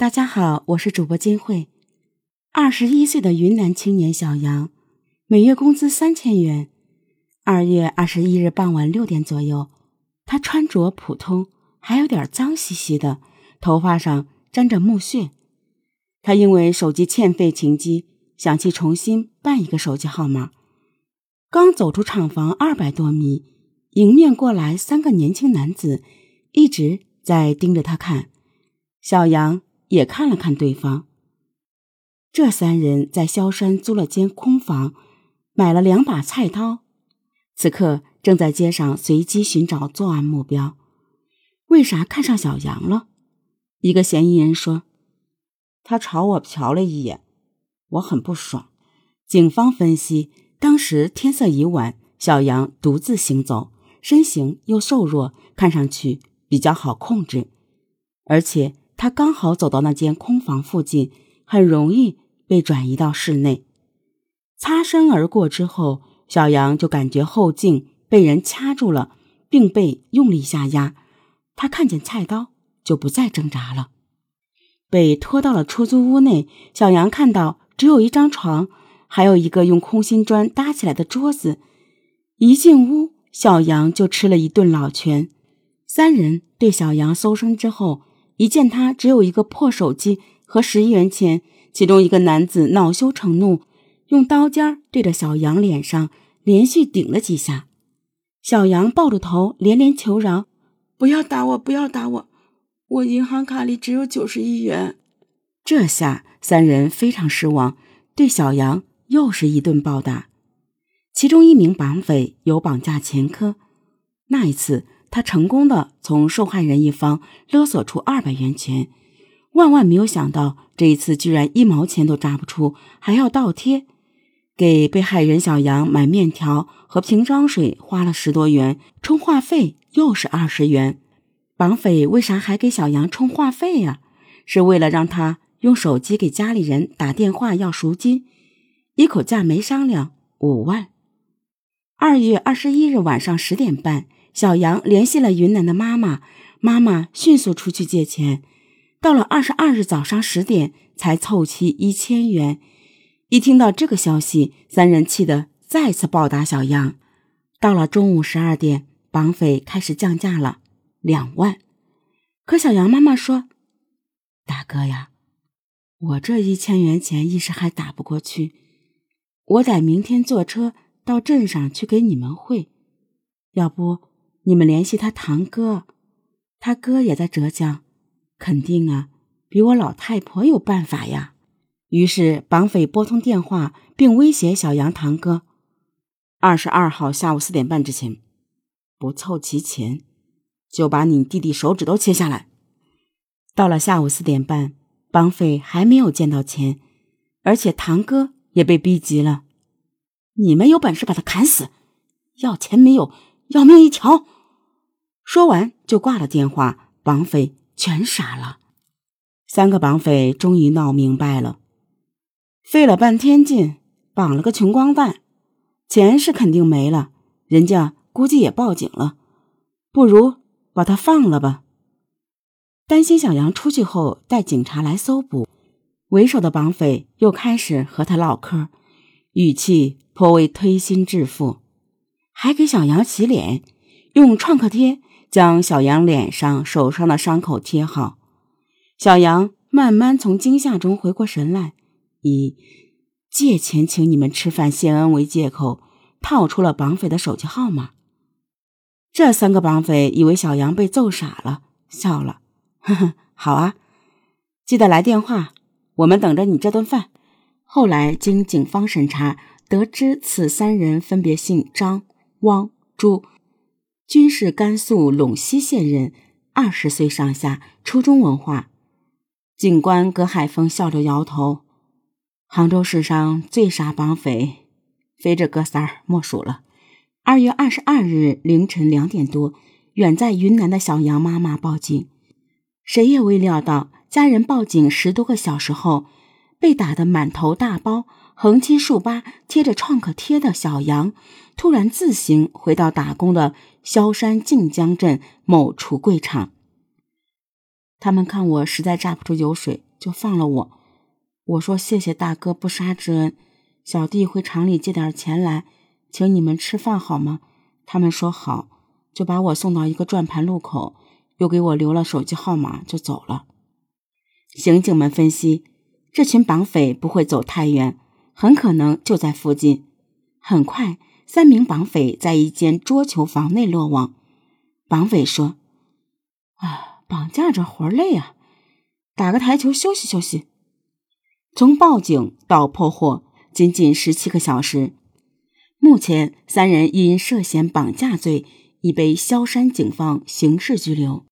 大家好，我是主播金慧。二十一岁的云南青年小杨，每月工资三千元。二月二十一日傍晚六点左右，他穿着普通，还有点脏兮兮的，头发上沾着木屑。他因为手机欠费停机，想去重新办一个手机号码。刚走出厂房二百多米，迎面过来三个年轻男子，一直在盯着他看。小杨。也看了看对方。这三人在萧山租了间空房，买了两把菜刀，此刻正在街上随机寻找作案目标。为啥看上小杨了？一个嫌疑人说：“他朝我瞟了一眼，我很不爽。”警方分析，当时天色已晚，小杨独自行走，身形又瘦弱，看上去比较好控制，而且。他刚好走到那间空房附近，很容易被转移到室内。擦身而过之后，小杨就感觉后颈被人掐住了，并被用力下压。他看见菜刀，就不再挣扎了。被拖到了出租屋内，小杨看到只有一张床，还有一个用空心砖搭起来的桌子。一进屋，小杨就吃了一顿老拳。三人对小杨搜身之后。一见他只有一个破手机和十一元钱，其中一个男子恼羞成怒，用刀尖对着小杨脸上连续顶了几下。小杨抱着头连连求饶：“不要打我，不要打我，我银行卡里只有九十一元。”这下三人非常失望，对小杨又是一顿暴打。其中一名绑匪有绑架前科，那一次。他成功的从受害人一方勒索出二百元钱，万万没有想到这一次居然一毛钱都扎不出，还要倒贴。给被害人小杨买面条和瓶装水花了十多元，充话费又是二十元。绑匪为啥还给小杨充话费呀？是为了让他用手机给家里人打电话要赎金，一口价没商量五万。二月二十一日晚上十点半。小杨联系了云南的妈妈，妈妈迅速出去借钱，到了二十二日早上十点才凑齐一千元。一听到这个消息，三人气得再次暴打小杨。到了中午十二点，绑匪开始降价了，两万。可小杨妈妈说：“大哥呀，我这一千元钱一时还打不过去，我得明天坐车到镇上去给你们汇，要不？”你们联系他堂哥，他哥也在浙江，肯定啊，比我老太婆有办法呀。于是绑匪拨通电话，并威胁小杨堂哥：二十二号下午四点半之前不凑齐钱，就把你弟弟手指都切下来。到了下午四点半，绑匪还没有见到钱，而且堂哥也被逼急了。你们有本事把他砍死，要钱没有？要命一条！说完就挂了电话，绑匪全傻了。三个绑匪终于闹明白了，费了半天劲绑了个穷光蛋，钱是肯定没了，人家估计也报警了，不如把他放了吧。担心小杨出去后带警察来搜捕，为首的绑匪又开始和他唠嗑，语气颇为推心置腹。还给小杨洗脸，用创可贴将小杨脸上、手上的伤口贴好。小杨慢慢从惊吓中回过神来，以借钱请你们吃饭谢恩为借口，套出了绑匪的手机号码。这三个绑匪以为小杨被揍傻了，笑了，呵呵，好啊，记得来电话，我们等着你这顿饭。后来经警方审查，得知此三人分别姓张。汪朱，均是甘肃陇西县人，二十岁上下，初中文化。警官葛海峰笑着摇头：“杭州市上最傻绑匪，非这哥仨儿莫属了。”二月二十二日凌晨两点多，远在云南的小杨妈妈报警，谁也未料到，家人报警十多个小时后，被打得满头大包。横七竖八贴着创可贴的小杨，突然自行回到打工的萧山靖江镇某橱柜厂。他们看我实在榨不出油水，就放了我。我说谢谢大哥不杀之恩，小弟回厂里借点钱来，请你们吃饭好吗？他们说好，就把我送到一个转盘路口，又给我留了手机号码，就走了。刑警们分析，这群绑匪不会走太远，很可能就在附近。很快，三名绑匪在一间桌球房内落网。绑匪说：“啊，绑架这活累啊，打个台球休息休息。”从报警到破获，仅仅十七个小时。目前，三人因涉嫌绑架罪已被萧山警方刑事拘留。